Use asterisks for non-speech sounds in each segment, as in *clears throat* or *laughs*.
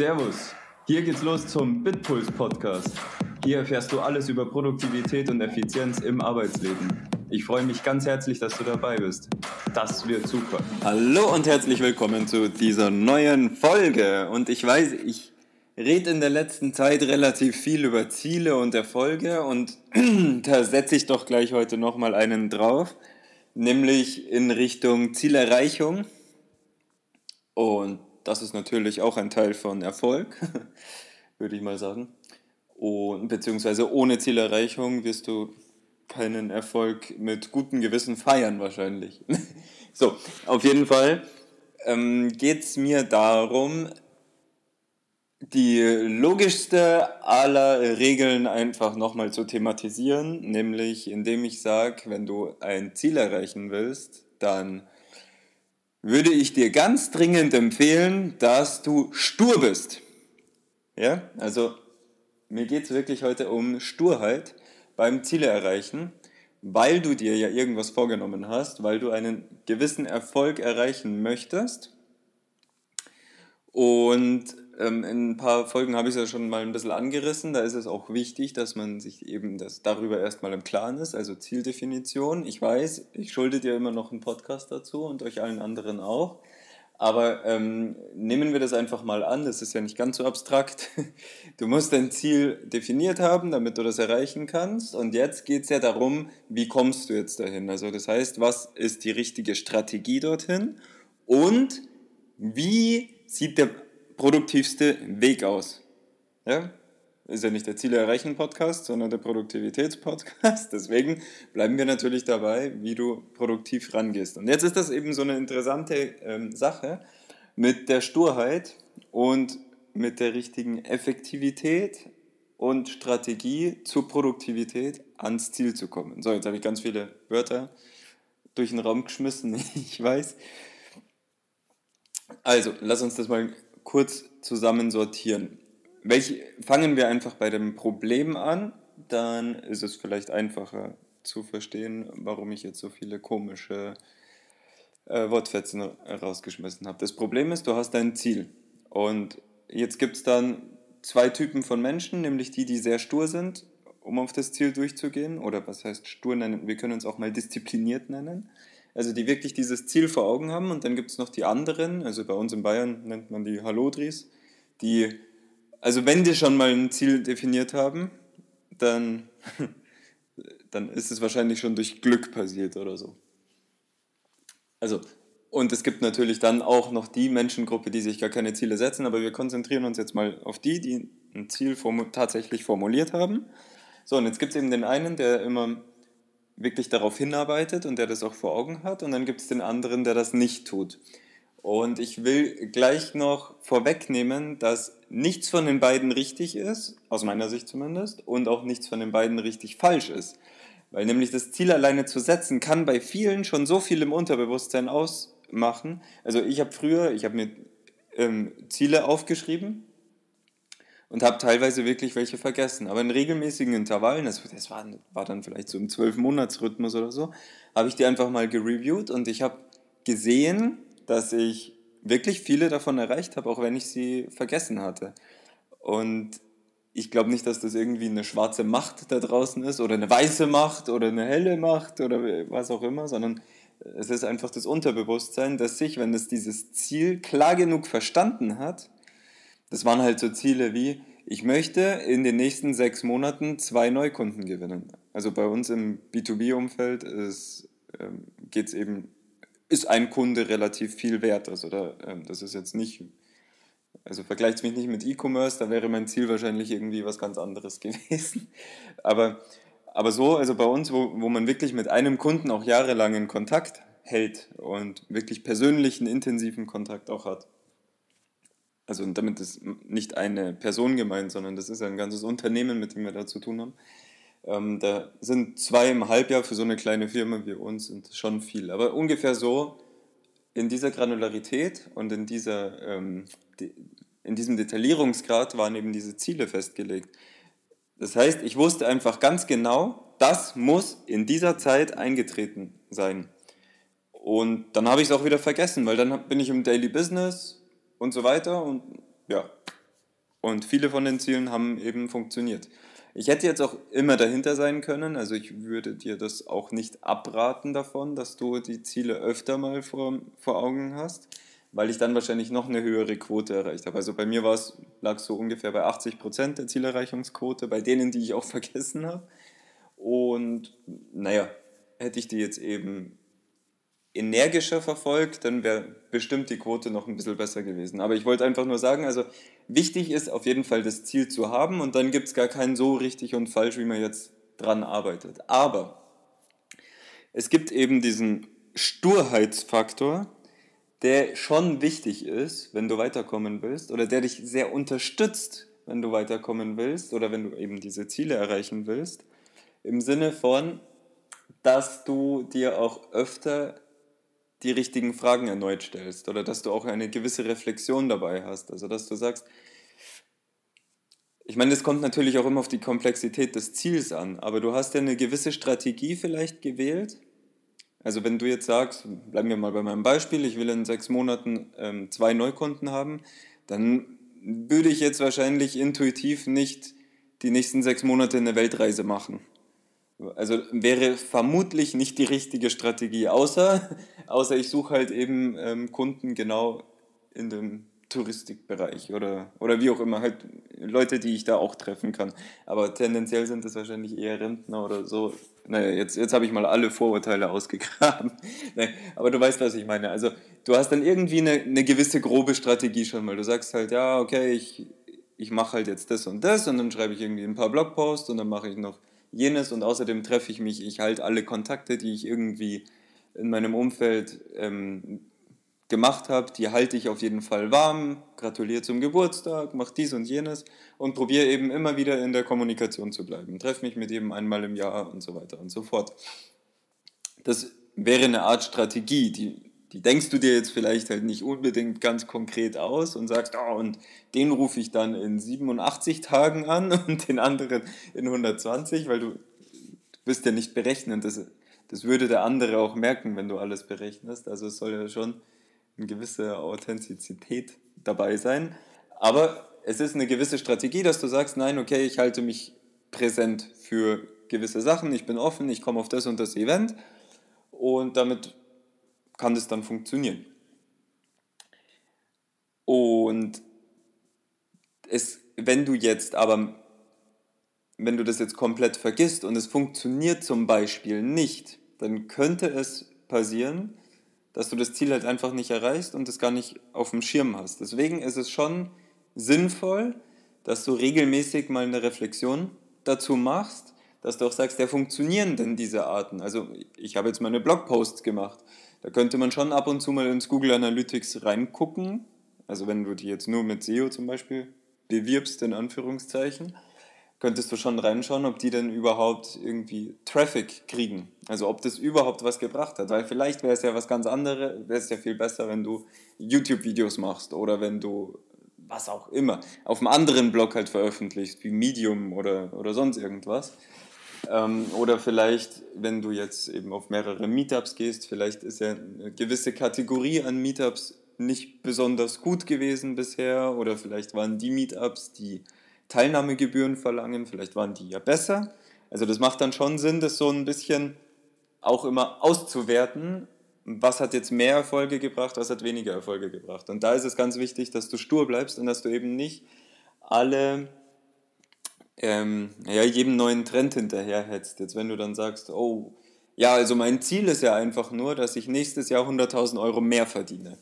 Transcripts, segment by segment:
Servus, hier geht's los zum Bitpuls Podcast. Hier erfährst du alles über Produktivität und Effizienz im Arbeitsleben. Ich freue mich ganz herzlich, dass du dabei bist. Das wird super. Hallo und herzlich willkommen zu dieser neuen Folge. Und ich weiß, ich rede in der letzten Zeit relativ viel über Ziele und Erfolge und *clears throat* da setze ich doch gleich heute nochmal einen drauf, nämlich in Richtung Zielerreichung. Und das ist natürlich auch ein Teil von Erfolg, *laughs* würde ich mal sagen. Und, beziehungsweise ohne Zielerreichung wirst du keinen Erfolg mit gutem Gewissen feiern wahrscheinlich. *laughs* so, auf jeden Fall ähm, geht es mir darum, die logischste aller Regeln einfach nochmal zu thematisieren, nämlich indem ich sage, wenn du ein Ziel erreichen willst, dann würde ich dir ganz dringend empfehlen, dass du stur bist. Ja, also mir geht es wirklich heute um Sturheit beim Ziele erreichen, weil du dir ja irgendwas vorgenommen hast, weil du einen gewissen Erfolg erreichen möchtest. Und in ein paar Folgen habe ich es ja schon mal ein bisschen angerissen. Da ist es auch wichtig, dass man sich eben das darüber erstmal im Klaren ist, also Zieldefinition. Ich weiß, ich schulde dir immer noch einen Podcast dazu und euch allen anderen auch. Aber ähm, nehmen wir das einfach mal an, das ist ja nicht ganz so abstrakt. *laughs* Du musst dein Ziel definiert haben, damit du das erreichen kannst. Und jetzt geht es ja darum, wie kommst du jetzt dahin? Also das heißt, was ist die richtige Strategie dorthin? Und wie sieht der produktivste Weg aus. Ja? Ist ja nicht der Ziele erreichen Podcast, sondern der Produktivitätspodcast. *laughs* Deswegen bleiben wir natürlich dabei, wie du produktiv rangehst. Und jetzt ist das eben so eine interessante ähm, Sache mit der Sturheit und mit der richtigen Effektivität und Strategie zur Produktivität ans Ziel zu kommen. So, jetzt habe ich ganz viele Wörter durch den Raum geschmissen, *laughs* ich weiß. Also, lass uns das mal kurz zusammen sortieren. Welche, fangen wir einfach bei dem Problem an, dann ist es vielleicht einfacher zu verstehen, warum ich jetzt so viele komische äh, Wortfetzen rausgeschmissen habe. Das Problem ist, du hast dein Ziel und jetzt gibt es dann zwei Typen von Menschen, nämlich die, die sehr stur sind, um auf das Ziel durchzugehen, oder was heißt stur nennen, wir können uns auch mal diszipliniert nennen also die wirklich dieses Ziel vor Augen haben. Und dann gibt es noch die anderen, also bei uns in Bayern nennt man die Halodris, die, also wenn die schon mal ein Ziel definiert haben, dann, *laughs* dann ist es wahrscheinlich schon durch Glück passiert oder so. Also, und es gibt natürlich dann auch noch die Menschengruppe, die sich gar keine Ziele setzen, aber wir konzentrieren uns jetzt mal auf die, die ein Ziel formu tatsächlich formuliert haben. So, und jetzt gibt es eben den einen, der immer wirklich darauf hinarbeitet und der das auch vor Augen hat. Und dann gibt es den anderen, der das nicht tut. Und ich will gleich noch vorwegnehmen, dass nichts von den beiden richtig ist, aus meiner Sicht zumindest, und auch nichts von den beiden richtig falsch ist. Weil nämlich das Ziel alleine zu setzen, kann bei vielen schon so viel im Unterbewusstsein ausmachen. Also ich habe früher, ich habe mir ähm, Ziele aufgeschrieben und habe teilweise wirklich welche vergessen. Aber in regelmäßigen Intervallen, das, das war, war dann vielleicht so im Zwölf-Monats-Rhythmus oder so, habe ich die einfach mal gereviewt und ich habe gesehen, dass ich wirklich viele davon erreicht habe, auch wenn ich sie vergessen hatte. Und ich glaube nicht, dass das irgendwie eine schwarze Macht da draußen ist oder eine weiße Macht oder eine helle Macht oder was auch immer, sondern es ist einfach das Unterbewusstsein, dass sich, wenn es dieses Ziel klar genug verstanden hat, das waren halt so Ziele wie, ich möchte in den nächsten sechs Monaten zwei Neukunden gewinnen. Also bei uns im B2B-Umfeld ähm, geht es eben, ist ein Kunde relativ viel wert. Also da, ähm, das ist jetzt nicht, also vergleicht es mich nicht mit E-Commerce, da wäre mein Ziel wahrscheinlich irgendwie was ganz anderes *laughs* gewesen. Aber, aber so, also bei uns, wo, wo man wirklich mit einem Kunden auch jahrelang in Kontakt hält und wirklich persönlichen, intensiven Kontakt auch hat also damit ist nicht eine Person gemeint, sondern das ist ein ganzes Unternehmen, mit dem wir da zu tun haben. Ähm, da sind zwei im Halbjahr für so eine kleine Firma wie uns und schon viel. Aber ungefähr so in dieser Granularität und in, dieser, ähm, in diesem Detaillierungsgrad waren eben diese Ziele festgelegt. Das heißt, ich wusste einfach ganz genau, das muss in dieser Zeit eingetreten sein. Und dann habe ich es auch wieder vergessen, weil dann bin ich im Daily Business und so weiter. Und ja, Und viele von den Zielen haben eben funktioniert. Ich hätte jetzt auch immer dahinter sein können, also ich würde dir das auch nicht abraten davon, dass du die Ziele öfter mal vor, vor Augen hast, weil ich dann wahrscheinlich noch eine höhere Quote erreicht habe. Also bei mir war es, lag so ungefähr bei 80 Prozent der Zielerreichungsquote, bei denen, die ich auch *laughs* vergessen habe. Und naja, hätte ich die jetzt eben energischer verfolgt, dann wäre bestimmt die Quote noch ein bisschen besser gewesen. Aber ich wollte einfach nur sagen, also wichtig ist auf jeden Fall das Ziel zu haben und dann gibt es gar keinen so richtig und falsch, wie man jetzt dran arbeitet. Aber es gibt eben diesen Sturheitsfaktor, der schon wichtig ist, wenn du weiterkommen willst oder der dich sehr unterstützt, wenn du weiterkommen willst oder wenn du eben diese Ziele erreichen willst. Im Sinne von, dass du dir auch öfter die richtigen Fragen erneut stellst oder dass du auch eine gewisse Reflexion dabei hast. Also dass du sagst, ich meine, es kommt natürlich auch immer auf die Komplexität des Ziels an, aber du hast ja eine gewisse Strategie vielleicht gewählt. Also wenn du jetzt sagst, bleiben wir mal bei meinem Beispiel, ich will in sechs Monaten ähm, zwei Neukunden haben, dann würde ich jetzt wahrscheinlich intuitiv nicht die nächsten sechs Monate eine Weltreise machen. Also wäre vermutlich nicht die richtige Strategie, außer, *laughs* außer ich suche halt eben ähm, Kunden genau in dem Touristikbereich oder, oder wie auch immer, halt Leute, die ich da auch treffen kann. Aber tendenziell sind es wahrscheinlich eher Rentner oder so. Naja, jetzt, jetzt habe ich mal alle Vorurteile ausgegraben. *laughs* naja, aber du weißt, was ich meine. Also du hast dann irgendwie eine, eine gewisse grobe Strategie schon mal. Du sagst halt, ja, okay, ich, ich mache halt jetzt das und das und dann schreibe ich irgendwie ein paar Blogposts und dann mache ich noch jenes und außerdem treffe ich mich, ich halte alle Kontakte, die ich irgendwie in meinem Umfeld ähm, gemacht habe, die halte ich auf jeden Fall warm, gratuliere zum Geburtstag, mache dies und jenes und probiere eben immer wieder in der Kommunikation zu bleiben. Treffe mich mit jedem einmal im Jahr und so weiter und so fort. Das wäre eine Art Strategie, die die denkst du dir jetzt vielleicht halt nicht unbedingt ganz konkret aus und sagst, oh, und den rufe ich dann in 87 Tagen an *laughs* und den anderen in 120, weil du, bist ja nicht berechnend. Das, das würde der andere auch merken, wenn du alles berechnest. Also es soll ja schon eine gewisse Authentizität dabei sein. Aber es ist eine gewisse Strategie, dass du sagst, nein, okay, ich halte mich präsent für gewisse Sachen, ich bin offen, ich komme auf das und das Event und damit kann das dann funktionieren. Und es, wenn du jetzt aber, wenn du das jetzt komplett vergisst und es funktioniert zum Beispiel nicht, dann könnte es passieren, dass du das Ziel halt einfach nicht erreichst und es gar nicht auf dem Schirm hast. Deswegen ist es schon sinnvoll, dass du regelmäßig mal eine Reflexion dazu machst, dass du auch sagst, ja, funktionieren denn diese Arten? Also ich habe jetzt meine Blogposts gemacht. Da könnte man schon ab und zu mal ins Google Analytics reingucken. Also wenn du die jetzt nur mit SEO zum Beispiel bewirbst, in Anführungszeichen, könntest du schon reinschauen, ob die denn überhaupt irgendwie Traffic kriegen. Also ob das überhaupt was gebracht hat. Weil vielleicht wäre es ja was ganz anderes, wäre es ja viel besser, wenn du YouTube-Videos machst oder wenn du was auch immer auf einem anderen Blog halt veröffentlichst, wie Medium oder, oder sonst irgendwas. Ähm, oder vielleicht, wenn du jetzt eben auf mehrere Meetups gehst, vielleicht ist ja eine gewisse Kategorie an Meetups nicht besonders gut gewesen bisher oder vielleicht waren die Meetups, die Teilnahmegebühren verlangen, vielleicht waren die ja besser. Also das macht dann schon Sinn, das so ein bisschen auch immer auszuwerten, was hat jetzt mehr Erfolge gebracht, was hat weniger Erfolge gebracht. Und da ist es ganz wichtig, dass du stur bleibst und dass du eben nicht alle ähm, ja, jedem neuen Trend hinterherhetzt. Jetzt wenn du dann sagst, oh, ja, also mein Ziel ist ja einfach nur, dass ich nächstes Jahr 100.000 Euro mehr verdiene.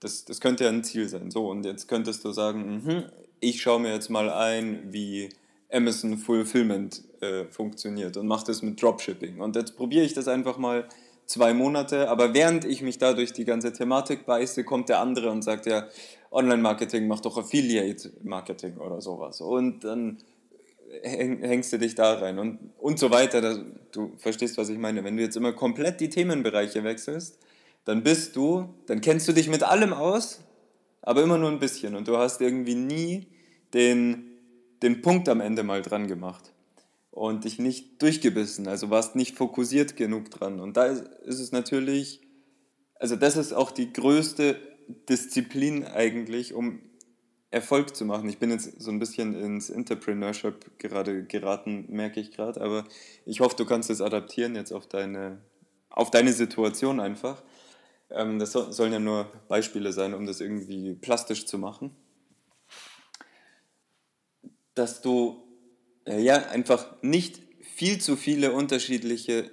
Das, das könnte ja ein Ziel sein. So, und jetzt könntest du sagen, mh, ich schaue mir jetzt mal ein, wie Amazon Fulfillment äh, funktioniert und mache das mit Dropshipping. Und jetzt probiere ich das einfach mal zwei Monate, aber während ich mich da durch die ganze Thematik beiße, kommt der andere und sagt ja, Online-Marketing, mach doch Affiliate-Marketing oder sowas. Und dann hängst du dich da rein und, und so weiter. Du verstehst, was ich meine. Wenn du jetzt immer komplett die Themenbereiche wechselst, dann bist du, dann kennst du dich mit allem aus, aber immer nur ein bisschen und du hast irgendwie nie den, den Punkt am Ende mal dran gemacht und dich nicht durchgebissen, also warst nicht fokussiert genug dran. Und da ist, ist es natürlich, also das ist auch die größte Disziplin eigentlich, um Erfolg zu machen. Ich bin jetzt so ein bisschen ins Entrepreneurship gerade geraten, merke ich gerade, aber ich hoffe, du kannst es adaptieren jetzt auf deine, auf deine Situation einfach. Ähm, das so, sollen ja nur Beispiele sein, um das irgendwie plastisch zu machen. Dass du äh, ja einfach nicht viel zu viele unterschiedliche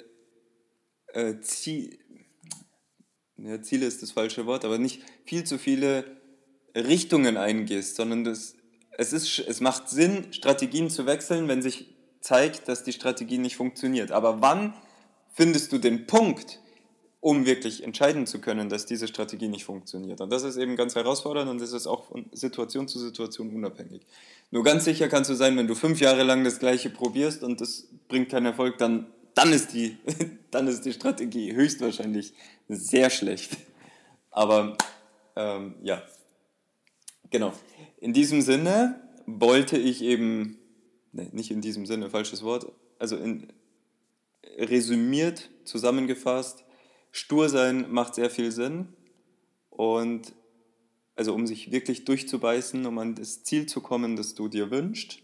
äh, Ziele, ja, Ziele ist das falsche Wort, aber nicht viel zu viele Richtungen eingehst, sondern das, es, ist, es macht Sinn, Strategien zu wechseln, wenn sich zeigt, dass die Strategie nicht funktioniert. Aber wann findest du den Punkt, um wirklich entscheiden zu können, dass diese Strategie nicht funktioniert? Und das ist eben ganz herausfordernd und das ist auch von Situation zu Situation unabhängig. Nur ganz sicher kannst du sein, wenn du fünf Jahre lang das Gleiche probierst und das bringt keinen Erfolg, dann, dann, ist, die, *laughs* dann ist die Strategie höchstwahrscheinlich sehr schlecht. Aber ähm, ja, Genau. In diesem Sinne wollte ich eben, nee, nicht in diesem Sinne, falsches Wort, also in, resümiert, zusammengefasst, stur sein macht sehr viel Sinn und also um sich wirklich durchzubeißen, um an das Ziel zu kommen, das du dir wünschst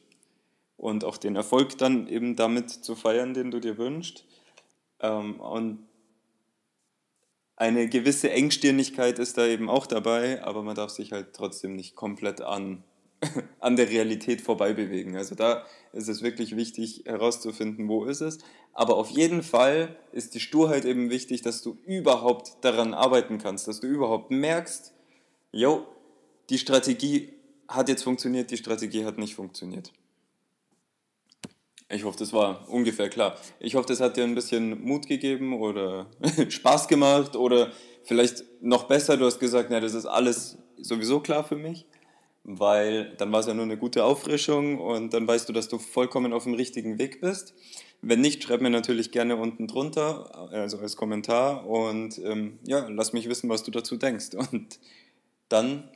und auch den Erfolg dann eben damit zu feiern, den du dir wünschst. Ähm, und eine gewisse Engstirnigkeit ist da eben auch dabei, aber man darf sich halt trotzdem nicht komplett an, *laughs* an der Realität vorbei bewegen. Also da ist es wirklich wichtig herauszufinden, wo ist es. Aber auf jeden Fall ist die Sturheit eben wichtig, dass du überhaupt daran arbeiten kannst, dass du überhaupt merkst, jo, die Strategie hat jetzt funktioniert, die Strategie hat nicht funktioniert. Ich hoffe, das war ungefähr klar. Ich hoffe, das hat dir ein bisschen Mut gegeben oder *laughs* Spaß gemacht oder vielleicht noch besser, du hast gesagt, ja, das ist alles sowieso klar für mich, weil dann war es ja nur eine gute Auffrischung und dann weißt du, dass du vollkommen auf dem richtigen Weg bist. Wenn nicht, schreib mir natürlich gerne unten drunter, also als Kommentar und ähm, ja, lass mich wissen, was du dazu denkst. *laughs* Und dann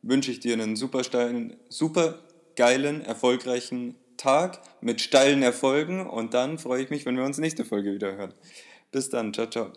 wünsche ich dir einen super, steilen, super geilen, erfolgreichen Tag mit steilen Erfolgen und dann freue ich mich, wenn wir uns nächste Folge wieder hören. Bis dann, ciao, ciao.